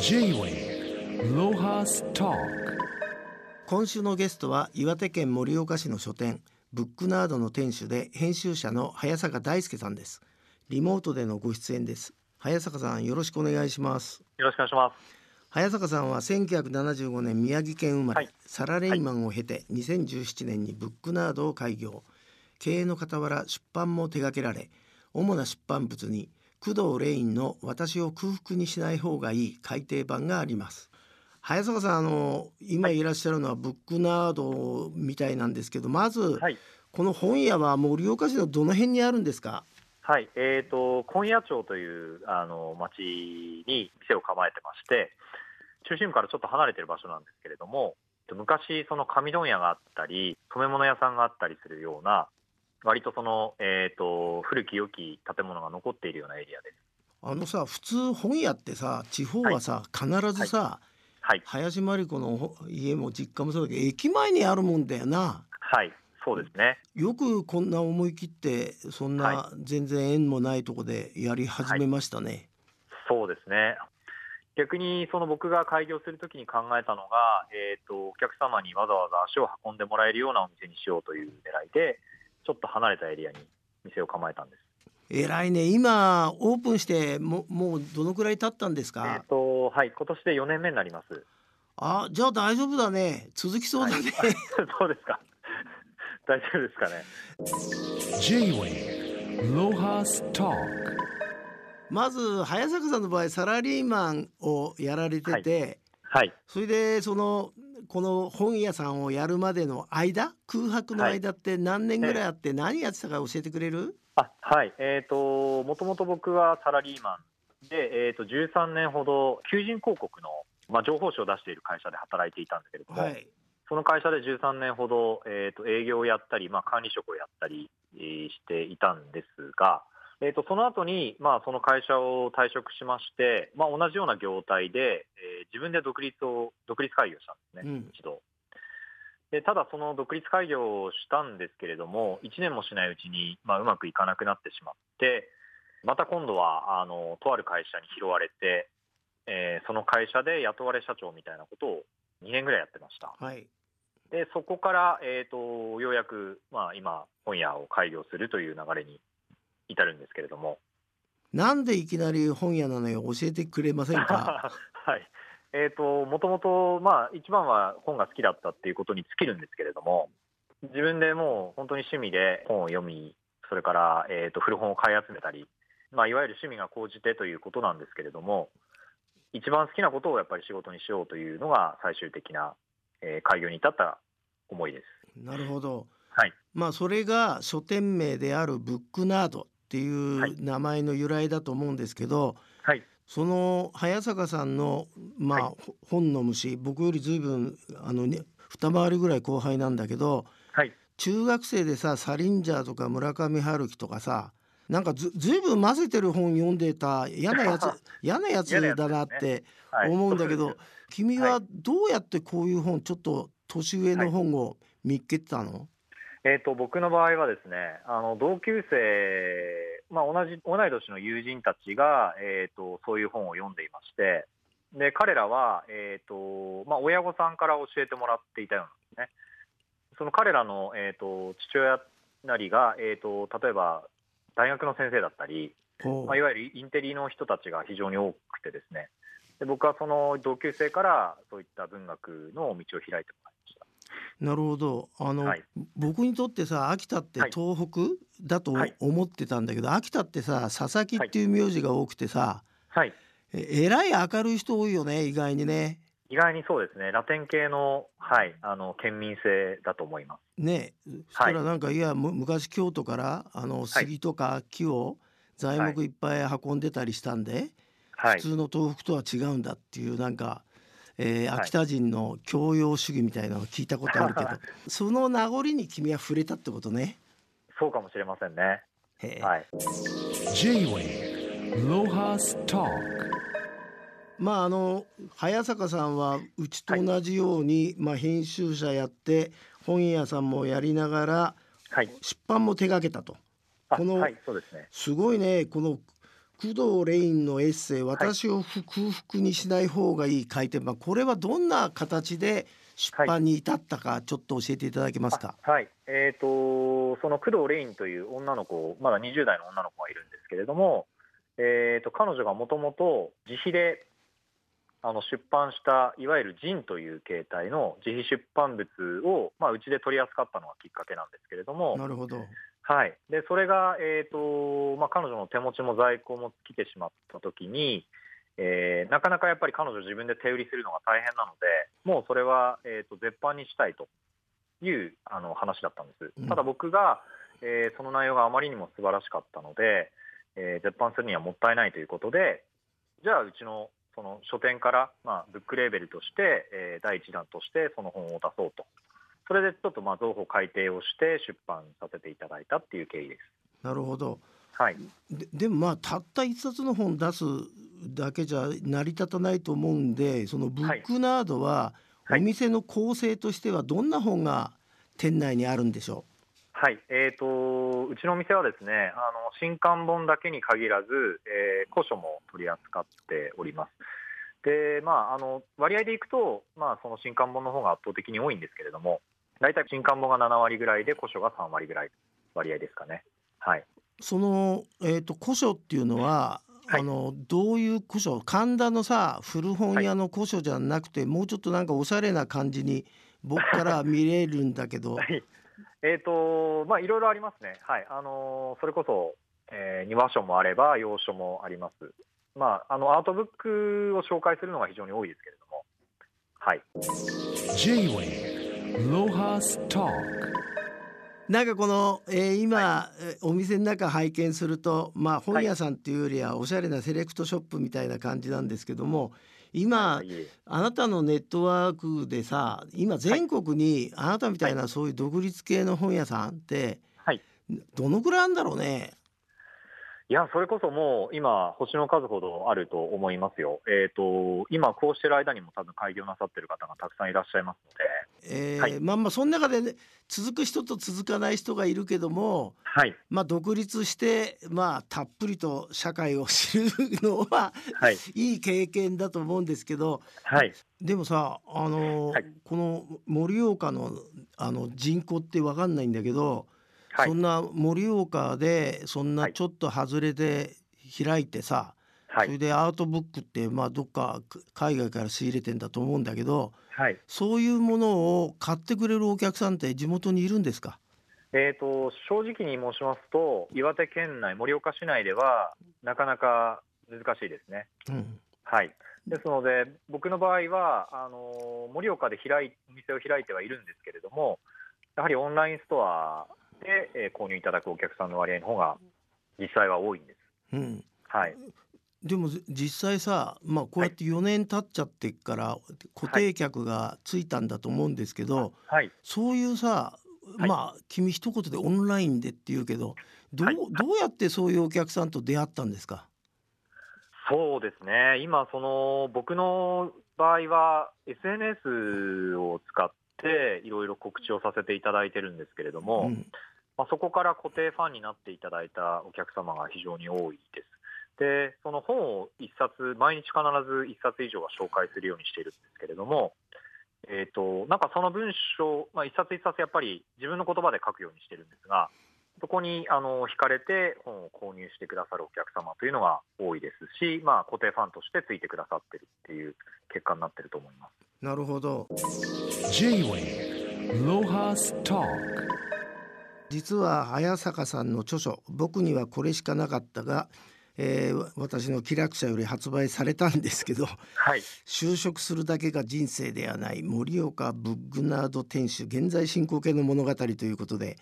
J-Way ロハスタ今週のゲストは岩手県盛岡市の書店ブックナードの店主で編集者の早坂大輔さんです。リモートでのご出演です。早坂さんよろしくお願いします。よろしくお願いします。早坂さんは1975年宮城県生まれ、はい。サラリーマンを経て2017年にブックナードを開業。経営の傍ら出版も手掛けられ主な出版物に工藤レインの私を空腹にしない方がいい改訂版があります早坂さんあの今いらっしゃるのはブックナードみたいなんですけどまず、はい。この本屋は盛岡市のどの辺にあるんですか？はい。えっ、と、今夜町という、あの、町に店を構えてまして、中心部からちょっと離れてる場所なんですけれども、昔、その紙問屋があったり、染め物屋さんがあったりするような、割とその、えっ、と、古き良き建物が残っているようなエリアです。あのさ普通本屋ってさ地方はさ、必ずさ、はい。林真理子の家も実家もそうだけど駅前にあるもんだよなはい。そうですね。よくこんな思い切ってそんなは全然縁もないとこでやり始めましたね、そうですね。逆にその僕が開業するときに考えたのが、えー、とお客様にわざわざ足を運んでもらえるようなお店にしようという狙いで、ちょっと離れたエリアに店を構えたんです。偉いね今オープンしてももうどのくらい経ったんですえかー、とはい、今年で4年目になります。あじゃあ大丈夫だね続きそうだね、はい そうですか。大丈夫ですかね。J-Way ロハスタまず早坂さんの場合サラリーマンをやられてて、はい、それでそのこの本屋さんをやるまでの間空白の間って何年ぐらいあって何やってたか教えてくれる、あはい、えっ、と、もともと僕はサラリーマンで、えっ、と、13年ほど、求人広告の、まあ、情報誌を出している会社で働いていたんですけれども、はい。その会社で13年ほど、えー、と営業をやったり、まあ、管理職をやったり、えーしていたんですが、えー、とその後に、まあ、その会社を退職しまして、まあ、同じような業態で、えー自分で独立を独立開業したんですね、うん一度で。ただ、その独立開業をしたんですけれども、1年もしないうちに、まあ、うまくいかなくなってしまって、また今度はあのとある会社に拾われて、えーその会社で雇われ社長みたいなことを2年ぐらいやってました。はいでそこから、えー、とようやく、まあ、今、本屋を開業するという流れに至るんですけれども、なんでいきなり本屋なのよ教えてくれませんか？はい。えー、ともともと、まあ、一番は本が好きだったっていうことに尽きるんですけれども、自分でもう本当に趣味で本を読み、それから、えー、と古本を買い集めたり、まあ、いわゆる趣味が高じてということなんですけれども、一番好きなことをやっぱり仕事にしようというのが最終的な、えー開業に至った思いです。なるほど。はい。まあそれが書店名であるブックナードっていはい。う名前の由来だと思うんですけど、はい。その早坂さんのまあ、はい。ほ本の虫僕よりずいぶんあのね二回りぐらい後輩なんだけどはい。中学生でさサリンジャーとか村上春樹とかさなんかずずいぶん混ぜてる本読んでた嫌なやつ 嫌なやつだなってはい。思うんだけど、そうです君ははいどうやってこういう本ちょっと年上の本を見っけてたの、えー、と僕の場合はですねあの同級生、まあ、同じ同い年の友人たちが、えー、とそういう本を読んでいましてで彼らは、えーとまあ、親御さんから教えてもらっていたようなんですねその彼らの、えー、と父親なりが、えー、と例えば大学の先生だったり、まあ、いわゆるインテリの人たちが非常に多くてですねで僕はその同級生からそういった文学の道を開いても。なるほど。あの、はい。僕にとってさ秋田ってはい。東北だとはい。思ってたんだけど、秋田ってさ佐々木っていう名字が多くてさ、はい。ええらい明るい人多いよね意外にね。意外にそうですね、ラテン系の,、はい、あの県民性だと思います。ね。そしたらなんか、い、やむ昔京都からあの杉とか木を材木いっぱい運んでたりしたんで、はい。普、通の東北とは違うんだっていうなんか、えーはい。秋田人の教養主義みたいなのを聞いたことあるけど その名残に君は触れたってことね。そうかもしれませんね。はい、J-Way ロハスタまああの早坂さんはうちと同じように、まあ、編集者やって本屋さんもやりながらはい、出版も手掛けたと。あこのはい、そうですね。すごいねこの工藤レインのエッセイ「私を空腹にしない方がいい」改訂版これはどんな形で出版に至ったかちょっと教えていただけますか？はい、えー、とその工藤レインという女の子、まだ20代の女の子がいるんですけれども、えー、と彼女がもともと自費であの出版したいわゆるジンという形態の自費出版物を、まあ、うちで取り扱ったのがきっかけなんですけれども、なるほどはい、でそれが、えーとまあ、彼女の手持ちも在庫も尽きてしまったときに、えーなかなかやっぱり彼女自分で手売りするのが大変なので、もうそれは、えー、と絶版にしたいというあの話だったんですうん。ただ僕が、えーその内容があまりにも素晴らしかったので、えー絶版するにはもったいないということで、じゃあうちのその書店から、まあ、ブックレーベルとして、えー第一弾としてその本を出そうと。それでちょっとまあ情報改訂をして出版させていただいたっていう経緯です。なるほどはい。ででもまあたった一冊の本出すだけじゃ成り立たないと思うんでそのブックナードははいお店の構成としてはどんな本が店内にあるんでしょはい、えー、とうちのお店はですねあの新刊本だけに限らず、えー古書も取り扱っております。でまあ、あの割合でいくと、まあ、その新刊本の方が圧倒的に多いんですけれども、大体新刊本が7割ぐらいで、古書が3割ぐらい割合ですかね。はい、うその、えー、と古書っていうのは、はい。あのどういう古書？神田のさ古本屋の古書じゃなくて、もうちょっとなんかおしゃれな感じに僕からは見れるんだけど。はい。えーとまあ、いろいろありますね、はい。あのそれこそ、えー庭書もあれば、洋書もあります、まあ、あのアートブックを紹介するのが非常に多いですけれども。はい。Talk なんかこの、えー今、えーお店の中拝見するとまあ本屋さんっていうよりはおしゃれなセレクトショップみたいな感じなんですけども今いえあなたのネットワークでさ今全国にあなたみたいなそういう独立系の本屋さんってはい。どのぐらいあるんだろうね。いや、それこそもう今、星の数ほどあると思いますよ。えっ、と、今こうしてる間にも多分開業なさってる方がたくさんいらっしゃいますので、えーはい。まあまあその中で、ね、続く人と続かない人がいるけどもはい、まあ独立してまあたっぷりと社会を知るのははい、いい経験だと思うんですけどはい、でもさあの、はい。この盛岡のあの人口って分かんないんだけど、はいそんな盛岡でそんなはいちょっと外れで開いてさ、それはい、でアートブックってまあどっか海外から仕入れてんだと思うんだけどはい。そういうものを買ってくれるお客さんって地元にいるんですか？えっ、と、正直に申しますと、岩手県内、盛岡市内では、なかなか難しいですね。うんはい。ですので、僕の場合は、あの盛岡で開いお店を開いてはいるんですけれども、やはりオンラインストアで、えー購入いただくお客さんの割合の方が実際は多いんです。うん、はい。でも実際さ、まあ、こうやって4年経っちゃってから固定客がついたんだと思うんですけど、はい。そういうさ、はい。まあ君一言でオンラインでって言うけどどう,、はい。どうやってそういうお客さんと出会ったんですか？そうですね、今、その僕の場合は、SNS を使っていろいろ告知をさせていただいてるんですけれども、うんまあ、そこから固定ファンになっていただいたお客様が非常に多いです。で、その本を一冊、毎日必ず一冊以上は紹介するようにしているんですけれども、えー、となんかその文章、まあ、一冊一冊やっぱり自分の言葉で書くようにしてるんですが、そこにあの惹かれて本を購入してくださるお客様というのが多いですし、まあ、固定ファンとしてついてくださってるっていう結果になってると思います。なるほど。J-Wave Lohas Talk 実は早坂さんの著書「僕にはこれしかなかったが」えー私の気楽者より発売されたんですけどはい、就職するだけが人生ではない盛岡ブッグナード店主現在進行形の物語ということで、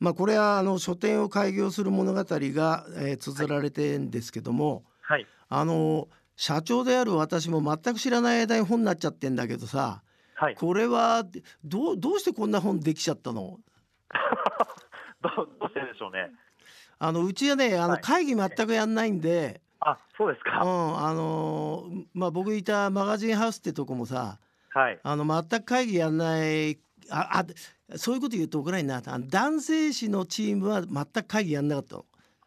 まあ、これはあの書店を開業する物語が、えー綴られてんですけども、はい、あの社長である私も全く知らない間に本になっちゃってんだけどさはい、これはどうどうしてこんな本できちゃったの？どうどうしてでしょうね。あのうちはねあのはい会議全くやんないんで、あそうですうか。んあのまあ、僕いたマガジンハウスってとこもさはい、あの全く会議やんないああそういうこと言うと怒られるな男性誌のチームは全く会議やんなかったの。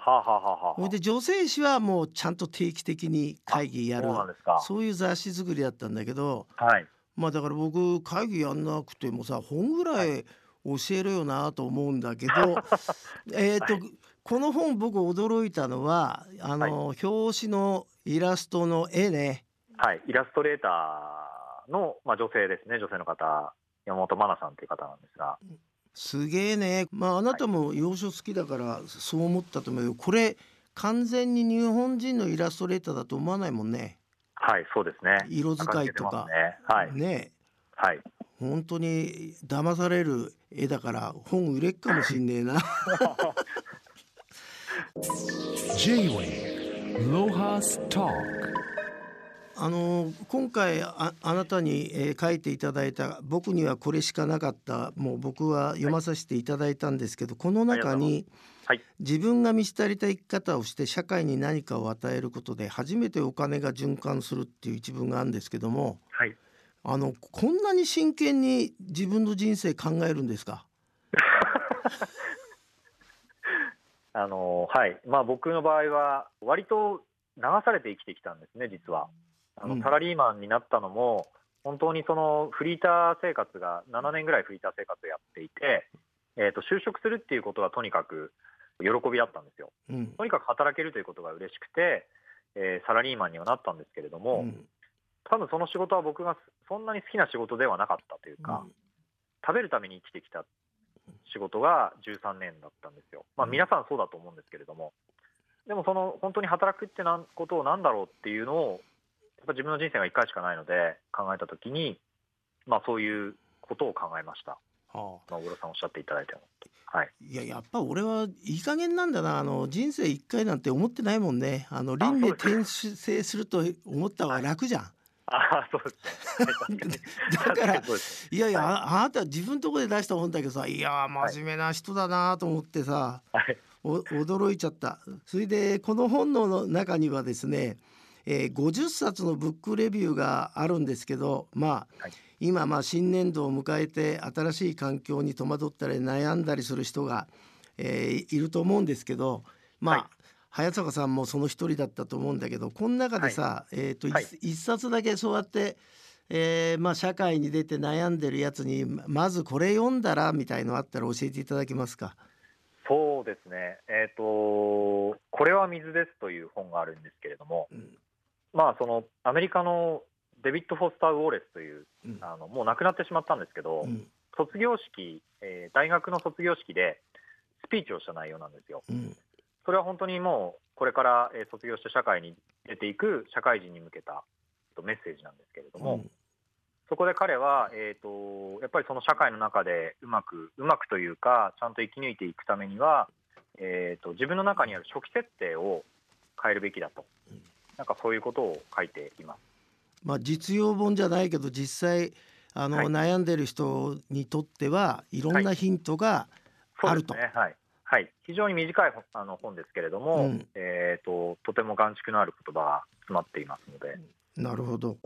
はあ、はあはあはあ、それで女性誌はもうちゃんと定期的に会議やるそうなんですか。そういう雑誌作りだったんだけどはい。まあだから僕会議やんなくてもさ本ぐらい教えるよなと思うんだけど えっと、はいこの本僕驚いたのはあの、表紙のイラストの絵ねはい。イラストレーターの、まあ、女性ですね。女性の方、山本真奈さんという方なんですが。すげえねまああなたも洋書好きだからそう思ったと思うよこれ完全に日本人のイラストレーターだと思わないもんねはい、そうですね。色使いとかね。はい。ねはい。本当に騙される絵だから本売れっかもしんねえな J-Wave Lohas Talk あの今回ああなたに、えー書いていただいた「僕にはこれしかなかった」もう僕は読まさせていただいたんですけど、この中にはい。自分が満ち足りた生き方をして社会に何かを与えることで初めてお金が循環するっていう一文があるんですけどもはい。あのこんなに真剣に自分の人生考えるんですか？あのはいまあ、僕の場合は、割と流されて生きてきたんですね、実は。あうん。のサラリーマンになったのも、本当にそのフリーター生活が、7年ぐらいフリーター生活をやっていて、えー、と就職するっていうことはとにかく喜びだったんですよ。うん。とにかく働けるということが嬉しくて、えーサラリーマンにはなったんですけれども、うん。多分その仕事は僕がそんなに好きな仕事ではなかったというか、食べるために生きてきた仕事が13年だったんですよ。まあ、うん。皆さんそうだと思うんですけれども、でもその本当に働くってなんことをなんだろうっていうのを、ぱ自分の人生が1回しかないので考えたときに、まあ、そういうことを考えました。はあ。まあ、小黒さんおっしゃっていただいたようにはい。いややっぱ俺はいい加減なんだな。あの人生一回なんて思ってないもんね。あの輪廻転生すると思った方が楽じゃん。ああ、そうです だからいやいや、はい。ああなた自分のとこで出した本だけどさいや真面目な人だなと思ってさ、はい。お驚いちゃった。それでこの本の中にはですね、えー50冊のブックレビューがあるんですけどまあ、はい。今まあ新年度を迎えて新しい環境に戸惑ったり悩んだりする人が、えーいると思うんですけどまあ、はい。早坂さんもその一人だったと思うんだけどこの中でさ、えーとはい。一一冊だけそうやって、えーまあ、社会に出て悩んでるやつにままずこれ読んだらみたいのあったら教えていただけますか？そうですね。えっ、と、これは水ですという本があるんですけれども、うんまあ、そのアメリカのデビッド・フォスター・ウォーレスという、うん。あのもう亡くなってしまったんですけど、うん。卒業式、えー大学の卒業式でスピーチをした内容なんですよ。うん。それは本当にもう、これから、えー卒業して社会に出ていく社会人に向けたえっとメッセージなんですけれども、そこで彼は、えー、とやっぱりその社会の中でうまく、うまくというか、ちゃんと生き抜いていくためには、えー、と自分の中にある初期設定を変えるべきだと。うん、なんかそういうことを書いています。まあ、実用本じゃないけど実際あの、はい。悩んでる人にとってはいろんなヒントがあると。そうですね、はい。はい、非常に短い本あの本ですけれども、うん。えー、ととても眼蓄のある言葉が詰まっていますので、なるほど。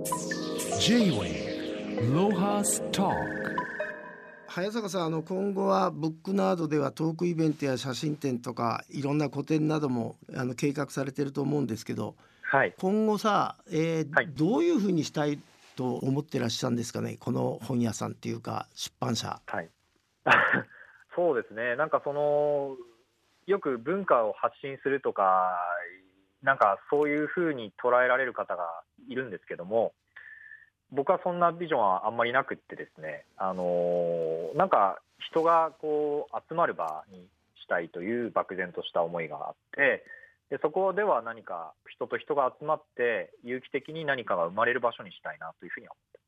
早坂さんあの今後はブックナードではトークイベントや写真展とかいろんな個展などもあの計画されてると思うんですけどはい、今後さ、えーはい。どういうふうにしたいと思ってらっしゃるんですかね？この本屋さんっていうか出版社。はい、そうですね、なんかその、よく文化を発信するとか、なんかそういうふうに捉えられる方がいるんですけども、僕はそんなビジョンはあんまりなくってですね、あのなんか人がこう集まる場にしたいという漠然とした思いがあって、でそこでは何か人と人が集まって、有機的に何かが生まれる場所にしたいなというふうに思って。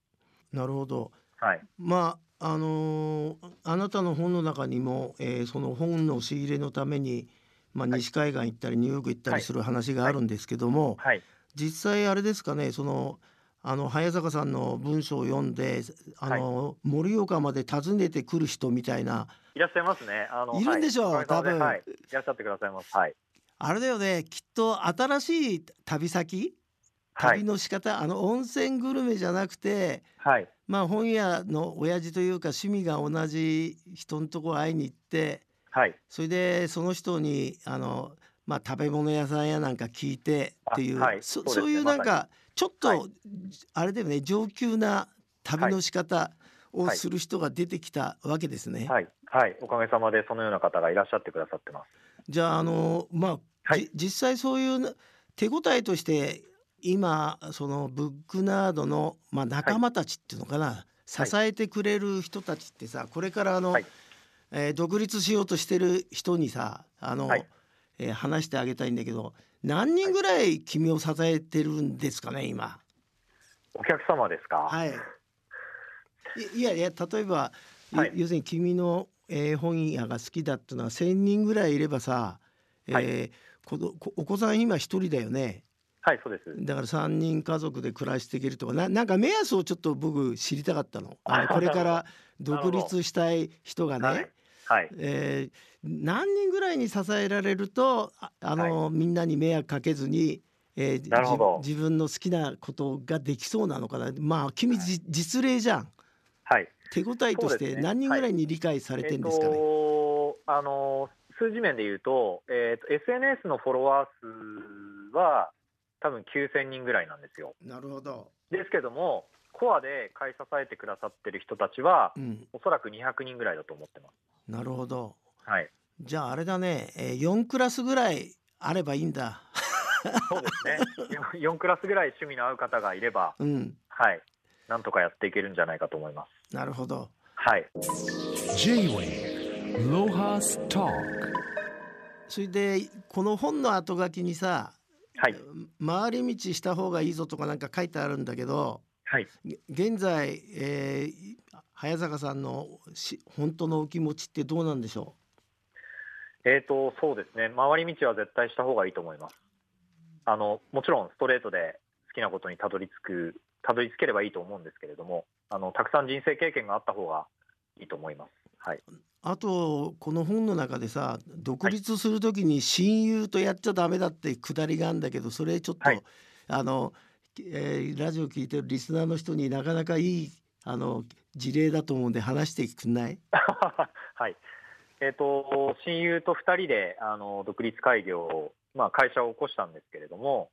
なるほど。はい、まああのーあなたの本の中にも、えーその本の仕入れのために、まあ、はい。西海岸行ったりニューヨーク行ったりする話があるんですけども、はい、実際あれですかねそのあの早坂さんの文章を読んであの、盛岡まで訪ねてくる人みたいな。いらっしゃいますね。あのいるんでしょうはい。多分。はい、いらっしゃってくださいます。はい。あれだよねきっと新しい旅先はい。旅の仕方、あの温泉グルメじゃなくてはい。まあ本屋の親父というか趣味が同じ人のとこ会いに行ってはい。それでその人にあの、まあ、食べ物屋さんやなんか聞いてっていう、あはいそそうねそういうなんかちょっと、はいあれだよね上級な旅の仕方をはいする人が出てきたわけですね。はい、はい、おかげさまでそのような方がいらっしゃってくださってます。じゃああのまあ、はい。じ実際そういうな手応えとして今そのブックナードの、まあ、仲間たちっていうのかな、支えてくれる人たちってさこれからあの、はい。えー独立しようとしてる人にさあの、はい。えー話してあげたいんだけど何人ぐらい君を支えてるんですかね今？お客様ですか？はい。いいやいや例えば、はい。要するに君の、えー本屋が好きだっていうのは1,000人ぐらいいればさ、えーはいこどこお子さん今一人だよね。はい、そうです。だから3人家族で暮らしていけるとか。ななんか目安をちょっと僕知りたかったの。あのあこれから独立したい人がね、はい、はい、えー何人ぐらいに支えられるとああの、みんなに迷惑かけずに、えー自自分の好きなことができそうなのかな。まあ君、じ実例じゃん。はい。手応えとして何人ぐらいに理解されてんですかね。と、あの、数字面で言うと、えっ、と、SNS のフォロワー数は、多分9000人ぐらいなんですよ。なるほど、ですけども、コアで買い支えてくださってる人たちは、うん、おそらく200人ぐらいだと思ってます。なるほどはい。じゃああれだね、えー、4クラスぐらいあればいいんだ。そうですね。4クラスぐらい趣味の合う方がいれば、うん、はい。なんとかやっていけるんじゃないかと思います。なるほど。はい。J-Wave Lohas Talk それでこの本の後書きにさ、はい。回り道した方がいいぞとかなんか書いてあるんだけどはい。げ現在、えー早坂さんのし本当のお気持ちってどうなんでしょえーと、そうですね。回り道は絶対した方がいいと思います。あの、もちろんストレートで好きなことにたどり着く、たどり着ければいいと思うんですけれども、あの、たくさん人生経験があった方がいいと思います。はい。うあとこの本の中でさ独立する時に親友とやっちゃダメだってくだりがあるんだけどそれちょっと、はい。あの、えーラジオ聞いてるリスナーの人になかなかいいあの事例だと思うんで話してくんない？はい。えっ、と、親友と2人で、あの、独立開業を、まあ、会社を起こしたんですけれども、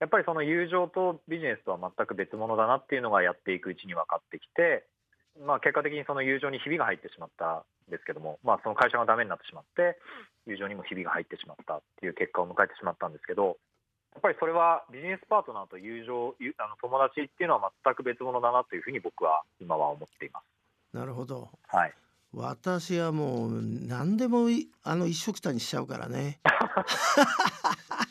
やっぱりその友情とビジネスとは全く別物だなっていうのがやっていくうちに分かってきて、まあ、結果的にその友情にひびが入ってしまったんですけども、まあ、その会社がダメになってしまって、友情にもひびが入ってしまったっていう結果を迎えてしまったんですけど、やっぱりそれはビジネスパートナーと友情、ゆあの友達っていうのは全く別物だなというふうに僕は今は思っています。なるほどはい。私はもう何でもいあの一緒くたにしちゃうからね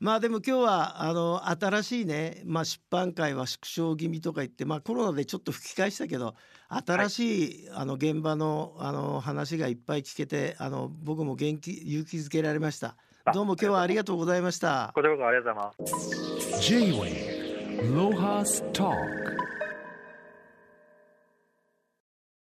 まあでも今日はあの新しいね、まあ、出版会は縮小気味とか言って、まあ、コロナでちょっと吹き返したけど新しい、あの現場のあの話がいっぱい聞けてあの僕も元気勇気づけられました。あどうも今日はありがとうございました。こちらこそありがとうございます。J-Wave Lohas Talk